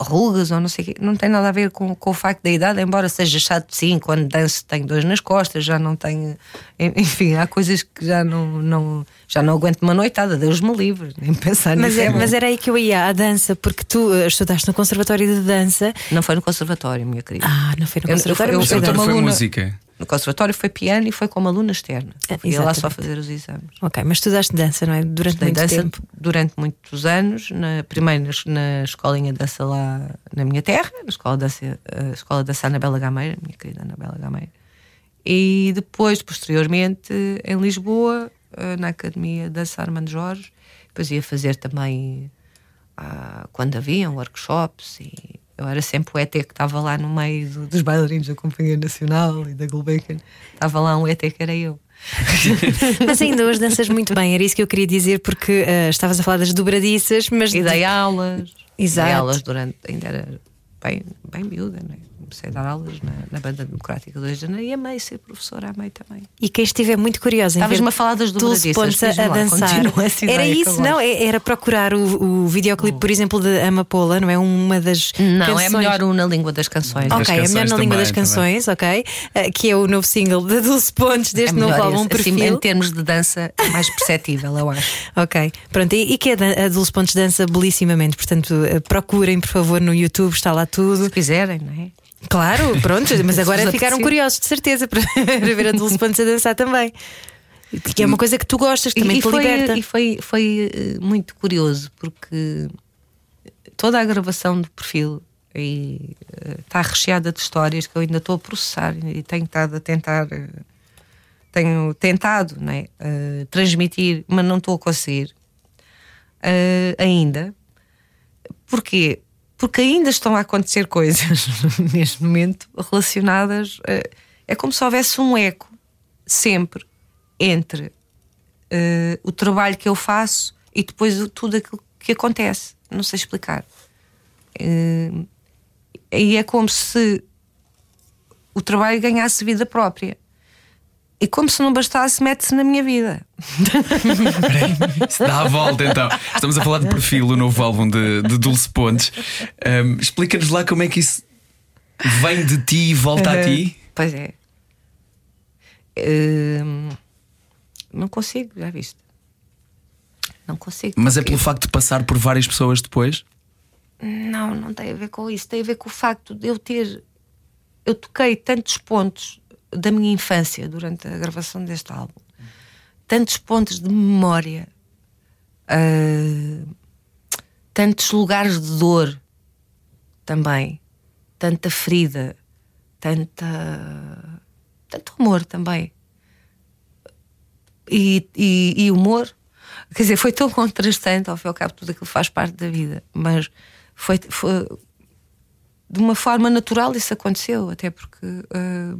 Speaker 4: rugas ou não sei o quê, não tem nada a ver com, com o facto da idade, embora seja chato sim, quando danço tenho dores nas costas, já não tenho. Enfim, há coisas que já não, não, já não aguento uma noitada, Deus me livre, nem pensar
Speaker 2: Mas,
Speaker 4: nisso.
Speaker 2: é- mas era aí que eu ia à dança, porque tu eh, estudaste no Conservatório de Dança.
Speaker 4: Não foi no conservatório, minha querida.
Speaker 2: Ah, não foi no
Speaker 4: Eu- eu-
Speaker 2: Conservatório,
Speaker 4: eu-
Speaker 2: mas
Speaker 4: eu-
Speaker 2: foi
Speaker 4: eu-
Speaker 2: dança.
Speaker 1: Conservatório foi
Speaker 4: aluna-
Speaker 1: música.
Speaker 4: No conservatório foi piano e foi como aluna externa.
Speaker 2: Ah,
Speaker 4: Fui lá só fazer os exames.
Speaker 2: Ok, mas estudaste dança, não é? Durante
Speaker 4: Estudei
Speaker 2: muito
Speaker 4: dança
Speaker 2: tempo.
Speaker 4: durante muitos anos, na, primeiro na, es- na escolinha de dança lá na minha terra, na escola de dança, a escola de dança Anabela Gameira, minha querida Anabela Gameira. E depois, posteriormente, em Lisboa, eh, na Academia de Dança Armando Jorge. Depois ia fazer também, ah, quando haviam workshops, e eu era sempre o ET que estava lá no meio do- dos bailarinos da Companhia Nacional e da Gulbenkian. Estava lá um ET que era eu.
Speaker 2: Mas ainda hoje danças muito bem, era isso que eu queria dizer, porque eh, estavas a falar das dobradiças, mas.
Speaker 4: E dei aulas.
Speaker 2: Exato.
Speaker 4: Dei aulas durante. Ainda era bem, bem miúda, né? Comecei a dar aulas na, na Banda Democrática do Rio de Janeiro e amei ser professora, amei também.
Speaker 2: E quem estiver muito curioso em ver
Speaker 4: Estavas-me a falar das
Speaker 2: Dulce
Speaker 4: dobradiças,
Speaker 2: Pontes a, a dançar. Era isso, não? É- Era procurar o, o videoclipe, por exemplo, de Amapola, não é? Uma das.
Speaker 4: Não,
Speaker 2: canções...
Speaker 4: é melhor o na língua das canções.
Speaker 1: Das
Speaker 2: Ok, é melhor
Speaker 1: canções
Speaker 2: na língua das
Speaker 1: também, também.
Speaker 2: canções, ok? Eh, que é o novo single da Dulce Pontes deste
Speaker 4: É
Speaker 2: novo álbum
Speaker 4: esse, assim,
Speaker 2: Perfil.
Speaker 4: em termos de dança, é mais perceptível, eu acho.
Speaker 2: Ok, pronto, e, e que a, a Dulce Pontes dança belissimamente, portanto, eh, procurem, por favor, no YouTube, está lá tudo.
Speaker 4: Se quiserem, não é?
Speaker 2: Claro, pronto, mas agora ficaram curiosos, de certeza, para ver a Dulce Pontes a dançar também. Que é uma coisa que tu gostas, que também
Speaker 4: e,
Speaker 2: te
Speaker 4: foi,
Speaker 2: liberta.
Speaker 4: e foi, foi eh, muito curioso porque toda a gravação do perfil e, eh, está recheada de histórias que eu ainda estou a processar e tenho estado a tentar eh, tenho tentado né, transmitir, mas não estou a conseguir ainda. Porquê? Porque ainda estão a acontecer coisas neste momento relacionadas. eh, é como se houvesse um eco sempre entre eh, o trabalho que eu faço e depois tudo aquilo que acontece. Não sei explicar. Eh, e é como se o trabalho ganhasse vida própria. E como se não bastasse, mete-se na minha vida.
Speaker 1: Isso dá a volta então. Estamos a falar de perfil, o novo álbum de, de Dulce Pontes. Ahm, Explica-nos lá como é que isso vem de ti e volta a ti.
Speaker 4: Pois é. Hum, não consigo, já viste? Não consigo.
Speaker 1: Mas é pelo facto de passar por várias pessoas depois.
Speaker 4: Não, não tem a ver com isso. Tem a ver com o facto de eu ter. Eu toquei tantos pontos da minha infância durante a gravação deste álbum, tantos pontos de memória, ah, tantos lugares de dor também, tanta ferida, tanta. tanto amor também. E, e, e humor. Quer dizer, foi tão contrastante, ao fim e ao cabo, tudo aquilo faz parte da vida, mas foi, foi de uma forma natural isso aconteceu, até porque eh,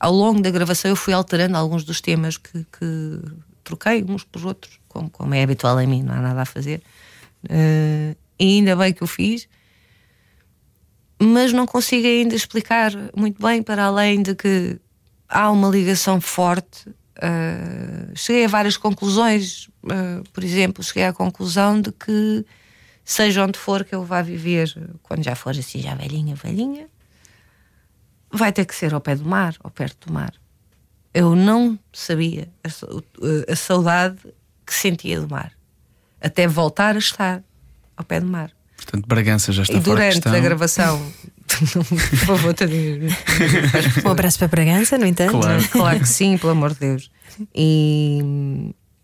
Speaker 4: ao longo da gravação eu fui alterando alguns dos temas que, que troquei uns por outros, como, como é habitual em mim, não há nada a fazer. Eh, e ainda bem que eu fiz, mas não consigo ainda explicar muito bem, para além de que há uma ligação forte. Uh, cheguei a várias conclusões, uh, por exemplo, cheguei à conclusão de que, seja onde for que eu vá viver, quando já for assim, já velhinha, velhinha, vai ter que ser ao pé do mar, ou perto do mar. Eu não sabia a, a saudade que sentia do mar, até voltar a estar ao pé do mar.
Speaker 1: Portanto, Bragança já está
Speaker 4: E durante
Speaker 1: questão.
Speaker 4: a gravação, por favor, tadinho,
Speaker 2: Um abraço para Bragança, no entanto.
Speaker 1: Claro.
Speaker 4: Claro que sim, pelo amor de Deus. E,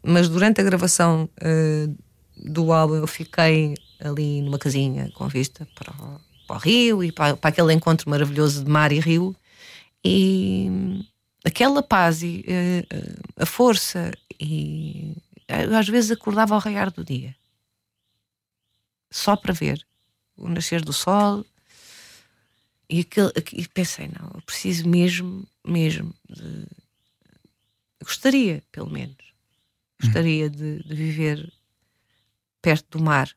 Speaker 4: mas durante a gravação eh, do álbum eu fiquei ali numa casinha com vista para o, para o rio e para, para aquele encontro maravilhoso de mar e rio. E aquela paz e eh, eh, a força e eu às vezes acordava ao raiar do dia só para ver o nascer do sol e, aquele, e pensei, não, eu preciso mesmo, mesmo de. Gostaria, pelo menos, gostaria de, de viver perto do mar.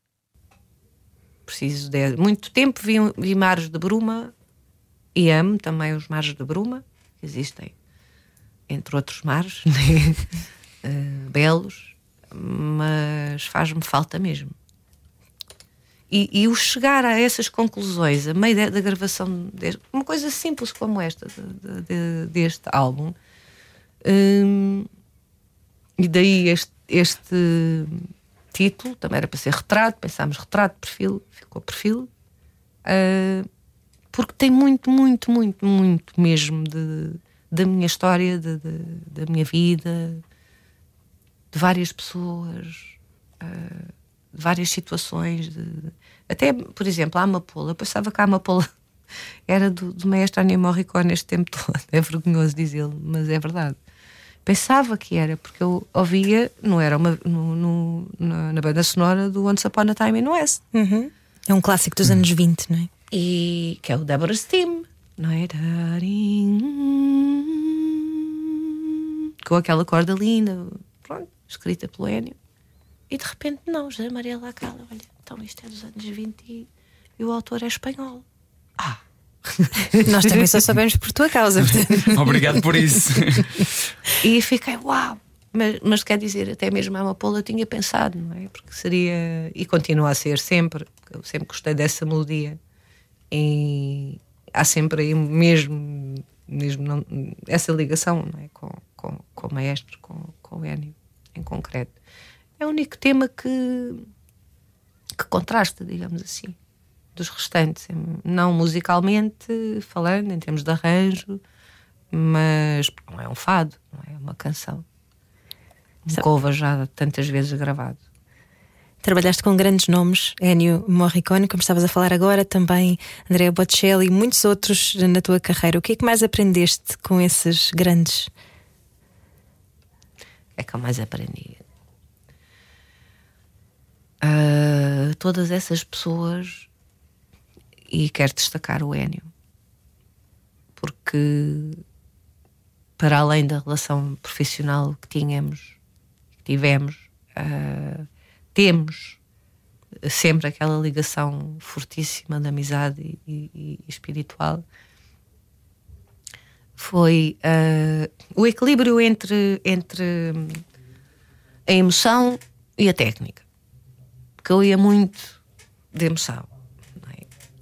Speaker 4: Preciso de. Muito tempo vi, vi mares de bruma e amo também os mares de bruma, que existem, entre outros mares, né? Eh, belos, mas faz-me falta mesmo. E, e o chegar a essas conclusões a meio da, gravação deste, uma coisa simples como esta de- de- de- deste álbum hum, e daí este, este título também era para ser retrato pensámos retrato, perfil, ficou perfil ah, porque tem muito, muito, muito, muito mesmo de, da minha história de- de- da minha vida de várias pessoas ah, de várias situações. de- Até, por exemplo, a Amapola. Eu pensava que a Amapola era do, do maestro Ennio Morricone este tempo todo. É vergonhoso dizê-lo, mas é verdade. Pensava que era, porque eu ouvia, não era uma, no, no- na, na banda sonora do Once Upon a Time in the West.
Speaker 2: Uhum. É um clássico dos anos 20, não é?
Speaker 4: E que é o Deborah's Theme, não é? Com aquela corda linda, pronto, escrita pelo Ennio. E de repente, não, José Maria Lacala, olha, então isto é dos anos 20 e, e o autor é espanhol.
Speaker 2: Nós também só sabemos por tua causa.
Speaker 1: Obrigado por isso.
Speaker 4: E fiquei, uau! Mas, mas quer dizer, até mesmo a Amapola tinha pensado, não é? Porque seria, e continua a ser sempre, eu sempre gostei dessa melodia. E há sempre aí mesmo, mesmo não- essa ligação não é? com, com, com o maestro, com, com o Enio, em concreto. É o único tema que, que contrasta, digamos assim, dos restantes. Não musicalmente falando, em termos de arranjo, mas não é um fado, não é uma canção. Um
Speaker 2: Sabe-
Speaker 4: cover já tantas vezes gravado.
Speaker 2: Trabalhaste com grandes nomes, Ennio Morricone, como estavas a falar agora, também Andrea Bocelli e muitos outros na tua carreira. O que é que mais aprendeste com esses grandes?
Speaker 4: é que eu mais aprendi. Ah, todas essas pessoas, e quero destacar o Enio, porque para além da relação profissional que tínhamos, que tivemos, ah, temos sempre aquela ligação fortíssima de amizade e, e- e espiritual. Foi ah, o equilíbrio entre, entre a emoção e a técnica. Porque eu ia muito de emoção.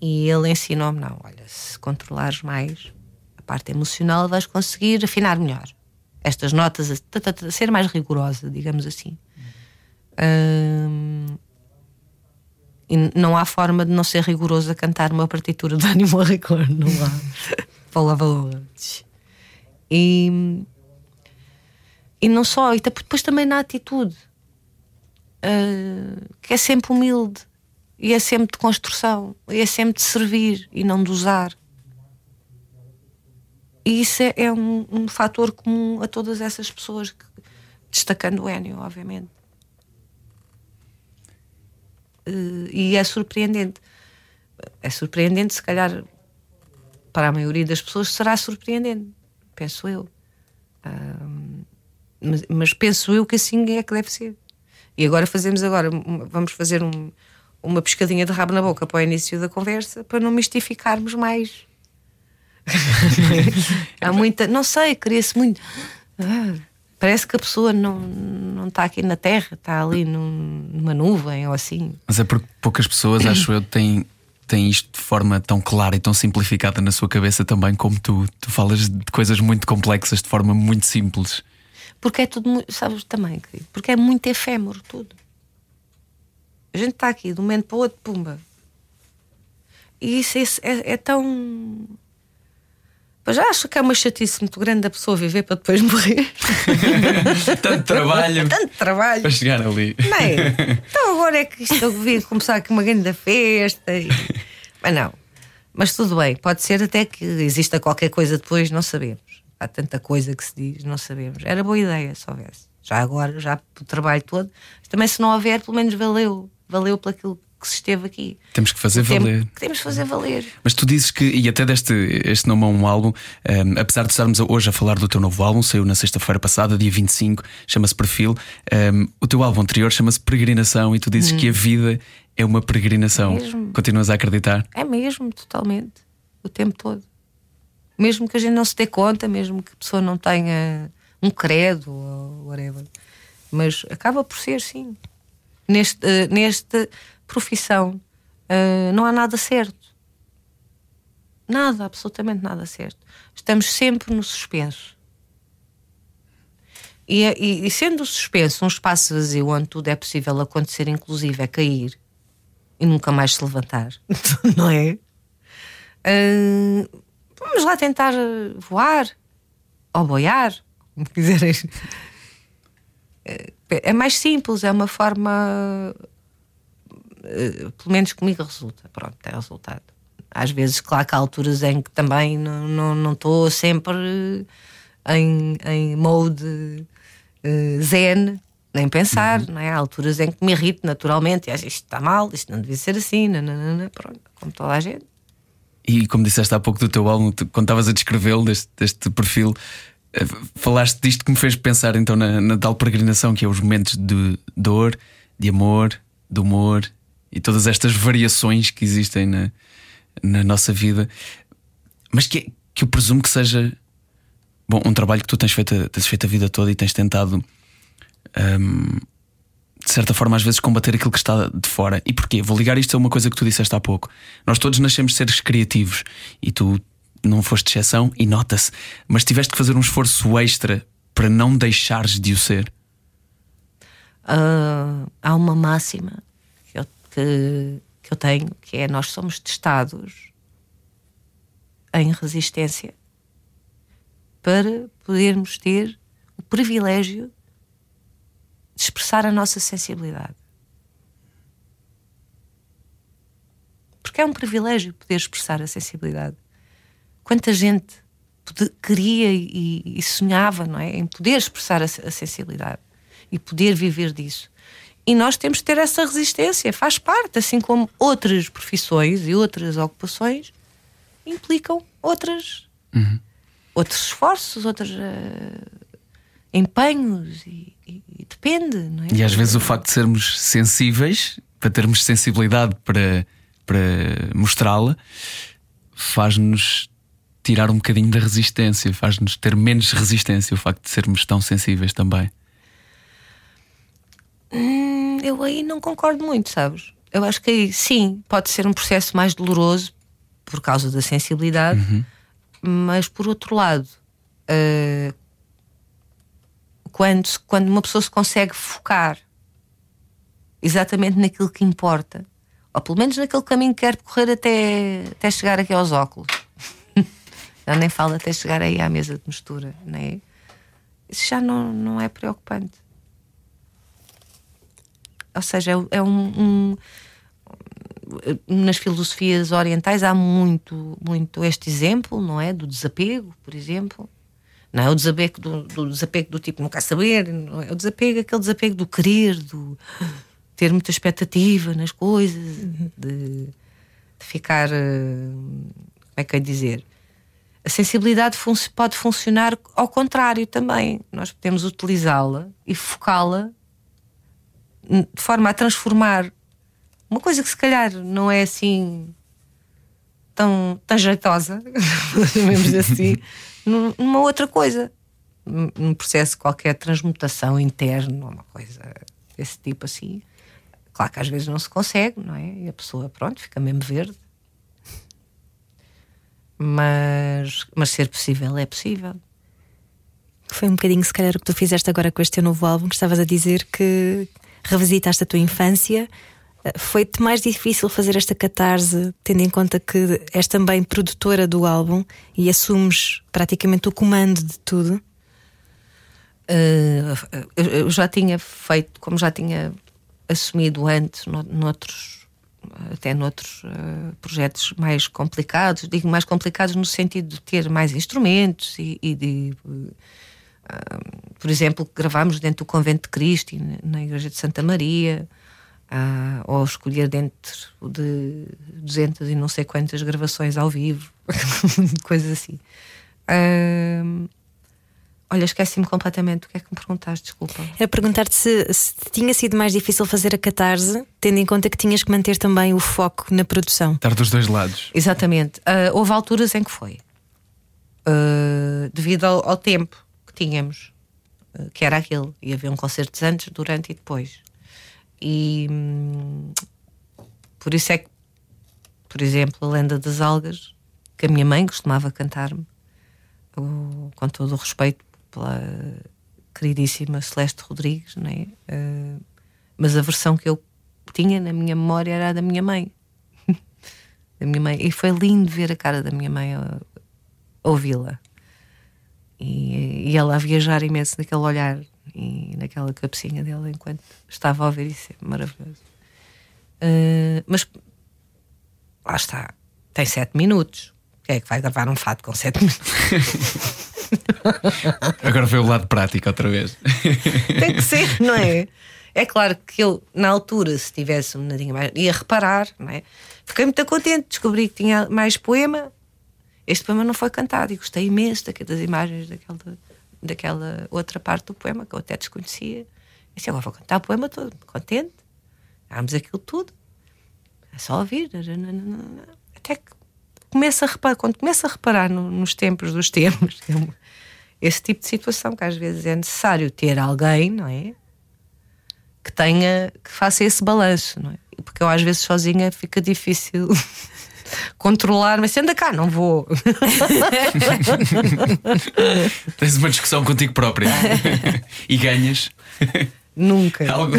Speaker 4: E ele ensinou-me: não, olha, se controlares mais a parte emocional, vais conseguir afinar melhor. Estas notas, a, ser mais rigorosa, digamos assim. Hum, e não há forma de não ser rigoroso a cantar uma partitura de Ennio Morricone, não há. Palavra honra. E, e não só, e depois também na atitude, ah, que é sempre humilde, e é sempre de construção, e é sempre de servir e não de usar. E isso é, é um, um fator comum a todas essas pessoas, que- destacando o Enio, obviamente. Eh, e é surpreendente. É surpreendente, se calhar, para a maioria das pessoas, será surpreendente, penso eu. Mas, penso eu que assim é que deve ser. E agora fazemos agora, vamos fazer um- uma pescadinha de rabo na boca para o início da conversa para não mistificarmos mais. Há muita, não sei, cria-se muito. Ah, parece que a pessoa não, não está aqui na Terra, está ali num- numa nuvem ou assim.
Speaker 1: Mas é porque poucas pessoas, acho eu, têm, têm isto de forma tão clara e tão simplificada na sua cabeça também como tu. Tu falas de coisas muito complexas de forma muito simples.
Speaker 4: Porque é tudo muito, sabes também, querido, porque é muito efêmero tudo. A gente está aqui de um momento para o outro, pumba. E isso é, é, é tão. Pois já acho que é uma chatice muito grande da pessoa viver para depois morrer.
Speaker 1: Tanto trabalho
Speaker 4: Tanto trabalho.
Speaker 1: para chegar ali.
Speaker 4: É? Então agora é que isto eu vi começar aqui uma grande festa. E... Mas não. Mas tudo bem, pode ser até que exista qualquer coisa depois, não sabemos. Há tanta coisa que se diz, não sabemos. Era boa ideia se houvesse. Já agora, já o trabalho todo. Mas também se não houver, pelo menos valeu. Valeu por aquilo que se esteve aqui.
Speaker 1: Temos que fazer valer.
Speaker 4: que temos que fazer valer.
Speaker 1: Mas tu dizes que, e até deste este nome a um álbum, ehm, apesar de estarmos hoje a falar do teu novo álbum, saiu na sexta-feira passada, dia 25, chama-se Perfil. ehm, o teu álbum anterior chama-se Peregrinação e tu dizes que a vida é uma peregrinação.
Speaker 4: Mesmo.
Speaker 1: Continuas a acreditar?
Speaker 4: É mesmo, totalmente. O tempo todo. Mesmo que a gente não se dê conta, mesmo que a pessoa não tenha um credo ou whatever. Mas acaba por ser, sim. Neste, eh, nesta profissão eh, não há nada certo. Nada, absolutamente nada certo. Estamos sempre no suspenso. E, é- e- e sendo o suspenso um espaço vazio onde tudo é possível acontecer, inclusive é cair e nunca mais se levantar, não é? Ah, vamos lá tentar voar ou boiar, como quiserem. Eh, É mais simples, é uma forma. eh, Pelo menos comigo resulta. Pronto, é resultado. Às vezes, claro que há alturas em que também não estou não, não sempre em, em mode eh, zen, nem pensar, não é? Há alturas em que me irrito naturalmente e acho isto está mal, isto não devia ser assim, nananana, pronto, como toda a gente.
Speaker 1: E como disseste há pouco do teu álbum, quando estavas a descrevê-lo, deste, deste perfil, falaste disto que me fez pensar então na, na tal peregrinação que é os momentos de dor, de amor, de humor e todas estas variações que existem na, na nossa vida, mas que, que eu presumo que seja bom, um trabalho que tu tens feito, tens feito a vida toda e tens tentado. hum, de certa forma, às vezes combater aquilo que está de fora. E porquê? Vou ligar isto a uma coisa que tu disseste há pouco. Nós todos nascemos seres criativos e tu não foste exceção e nota-se, mas tiveste que fazer um esforço extra para não deixares de o ser.
Speaker 4: Ah, há uma máxima que eu, que, que eu tenho que é nós somos testados em resistência para podermos ter o privilégio de expressar a nossa sensibilidade. Porque é um privilégio poder expressar a sensibilidade. Quanta gente queria e, e sonhava não é? em poder expressar a, a sensibilidade e poder viver disso. E nós temos de ter essa resistência, faz parte, assim como outras profissões e outras ocupações implicam outras, outros esforços, outros eh, empenhos e, e- e depende, não é?
Speaker 1: E às vezes o facto de sermos sensíveis, para termos sensibilidade para, para mostrá-la, faz-nos tirar um bocadinho da resistência, faz-nos ter menos resistência o facto de sermos tão sensíveis também.
Speaker 4: Hum, eu aí não concordo muito, sabes? Eu acho que aí, sim, pode ser um processo mais doloroso por causa da sensibilidade, mas por outro lado, eh, quando, quando uma pessoa se consegue focar exatamente naquilo que importa, ou pelo menos naquele caminho que quer percorrer até, até chegar aqui aos óculos, já nem falo até chegar aí à mesa de mistura, não é? Isso já não, não é preocupante. Ou seja, é, é um, um- Nas filosofias orientais há muito, muito este exemplo, não é? Do desapego, por exemplo. Não é o desapego do, do desapego do tipo quer saber, não é o desapego, aquele desapego do querer, do ter muita expectativa nas coisas, de, de ficar. eh, Como é que ia dizer? A sensibilidade fun- pode funcionar ao contrário também. Nós podemos utilizá-la e focá-la de forma a transformar uma coisa que se calhar não é assim tão, tão jeitosa, chamemos assim, num- numa outra coisa. Num processo de qualquer transmutação interna, uma coisa desse tipo assim. Claro que às vezes não se consegue, não é? E a pessoa, pronto, fica mesmo verde. Mas, mas ser possível é possível.
Speaker 2: Foi um bocadinho, se calhar, o que tu fizeste agora com este teu novo álbum, que estavas a dizer que revisitaste a tua infância. Eh, Foi-te mais difícil fazer esta catarse, tendo em conta que és também produtora do álbum e assumes praticamente o comando de tudo?
Speaker 4: Uh, eu já tinha feito, como já tinha assumido antes, no, noutros, até noutros uh, projetos mais complicados, digo mais complicados no sentido de ter mais instrumentos e, e de. uh, por exemplo, gravámos dentro do Convento de Cristo, na, Igreja de Santa Maria, ah, ou escolher dentro de 200 e não sei quantas gravações ao vivo, coisas assim. Ah, Olha, esqueci-me completamente o que é que me perguntaste, desculpa.
Speaker 2: Era perguntar-te se, se tinha sido mais difícil fazer a catarse, tendo em conta que tinhas que manter também o foco na produção.
Speaker 1: Estar dos dois lados.
Speaker 4: Exatamente. Ah, houve alturas em que foi. Ah, devido ao, ao tempo que tínhamos, ah, que era aquele. Ia haver um concerto antes, durante e depois. E hum, por isso é que, por exemplo, a Lenda das Algas, que a minha mãe costumava cantar-me, com todo o respeito pela queridíssima Celeste Rodrigues, não é? Ah, mas a versão que eu tinha na minha memória era a da minha mãe da minha mãe. E foi lindo ver a cara da minha mãe ouvi-la. E, e ela a viajar imenso naquele olhar e naquela cabecinha dela enquanto estava a ouvir isso. É maravilhoso. Ah, mas lá está. Tem sete minutos. Quem é que vai gravar um fato com sete minutos?
Speaker 1: Agora foi o lado prático outra vez.
Speaker 4: Tem que ser, não é? É claro que eu, na altura, se tivesse um nadinho mais, ia reparar, não é? Fiquei muito contente, descobri que tinha mais poema. Este poema não foi cantado e gostei imenso das imagens daquela, daquela outra parte do poema que eu até desconhecia. Eu disse, agora vou cantar o poema todo, contente. Dámos aquilo tudo. É só ouvir. Até que começa a reparar, quando começa a reparar no- nos tempos dos tempos, é uma- esse tipo de situação que às vezes é necessário ter alguém, não é? Que tenha, que faça esse balanço, não é? Porque eu às vezes sozinha fica difícil controlar, mas anda cá, não vou.
Speaker 1: Tens uma discussão contigo própria e ganhas.
Speaker 4: Nunca.
Speaker 1: Algo.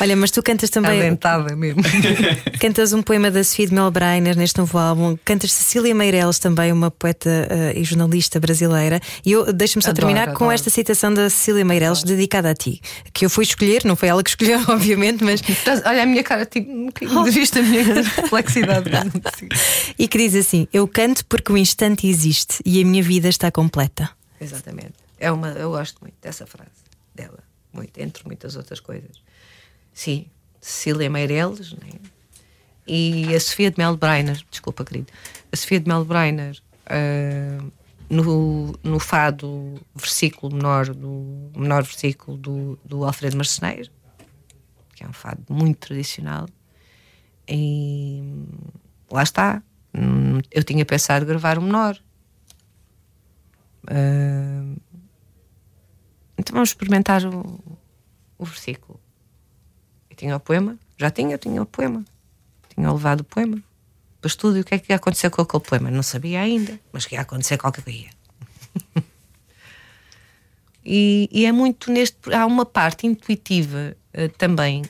Speaker 2: Olha, mas tu cantas também.
Speaker 4: Alentada mesmo.
Speaker 2: Cantas um poema da Sofia de Mel Breiner neste novo álbum. Cantas Cecília Meireles, também uma poeta eh, e jornalista brasileira. E eu deixa-me só
Speaker 4: Adoro,
Speaker 2: terminar com
Speaker 4: adoro.
Speaker 2: esta citação da Cecília Meireles dedicada a ti, que eu fui escolher, não foi ela que escolheu, obviamente, mas
Speaker 4: Olha a minha cara, tipo, um bocadinho de vista a minha complexidade.
Speaker 2: e que diz assim: Eu canto porque o instante existe e a minha vida está completa.
Speaker 4: Exatamente. É uma, eu gosto muito dessa frase dela, muito, entre muitas outras coisas. Sim, Cecília Meireles né? e a Sofia de Mel Breiner, desculpa, querido, a Sofia de Mel Breiner ah, no, no fado versículo menor do menor versículo do, do Alfredo Marceneiro, que é um fado muito tradicional, e lá está. Eu tinha pensado gravar o menor. Ah, então vamos experimentar o, o versículo. Eu tinha o poema, já tinha, eu tinha o poema. Tinha levado o poema para estudo e o que é que ia acontecer com aquele poema? Não sabia ainda, mas que ia acontecer qualquer dia. e, e é muito neste. Há uma parte intuitiva eh, também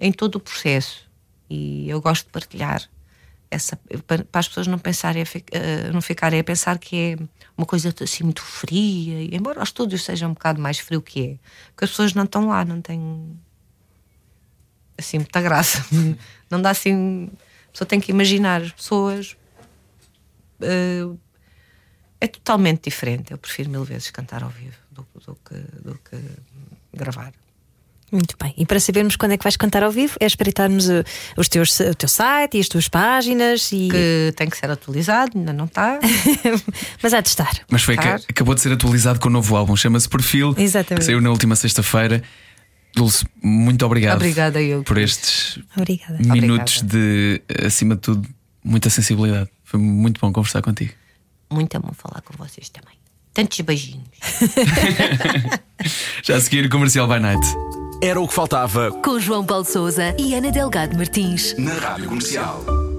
Speaker 4: em todo o processo e eu gosto de partilhar essa, para, as pessoas não pensarem eh, não ficarem a pensar que é uma coisa assim muito fria, e embora o estúdio seja um bocado mais frio que é, porque as pessoas não estão lá, não têm assim muita graça. não dá assim. A pessoa tem que imaginar as pessoas. eh, é totalmente diferente. Eu prefiro mil vezes cantar ao vivo do, do que, do que gravar.
Speaker 2: Muito bem. E para sabermos quando é que vais cantar ao vivo, é espreitarmos uh, os teus, o teu site e as tuas páginas e.
Speaker 4: Que tem que ser atualizado, ainda não está.
Speaker 2: Mas há de estar.
Speaker 1: Mas foi que
Speaker 4: Claro.
Speaker 1: acabou de ser atualizado com o novo álbum, chama-se Perfil.
Speaker 2: Exatamente.
Speaker 1: Que saiu na última sexta-feira. Dulce, muito obrigado.
Speaker 4: Obrigada eu.
Speaker 1: Por estes
Speaker 2: Obrigada.
Speaker 1: minutos de, acima de tudo, muita sensibilidade. Foi muito bom conversar contigo.
Speaker 4: Muito bom falar com vocês também. Tantos beijinhos.
Speaker 1: Já a seguir, Comercial by Night.
Speaker 3: Era o que faltava
Speaker 6: Com João Paulo Souza e Ana Delgado Martins.
Speaker 3: na Rádio Comercial.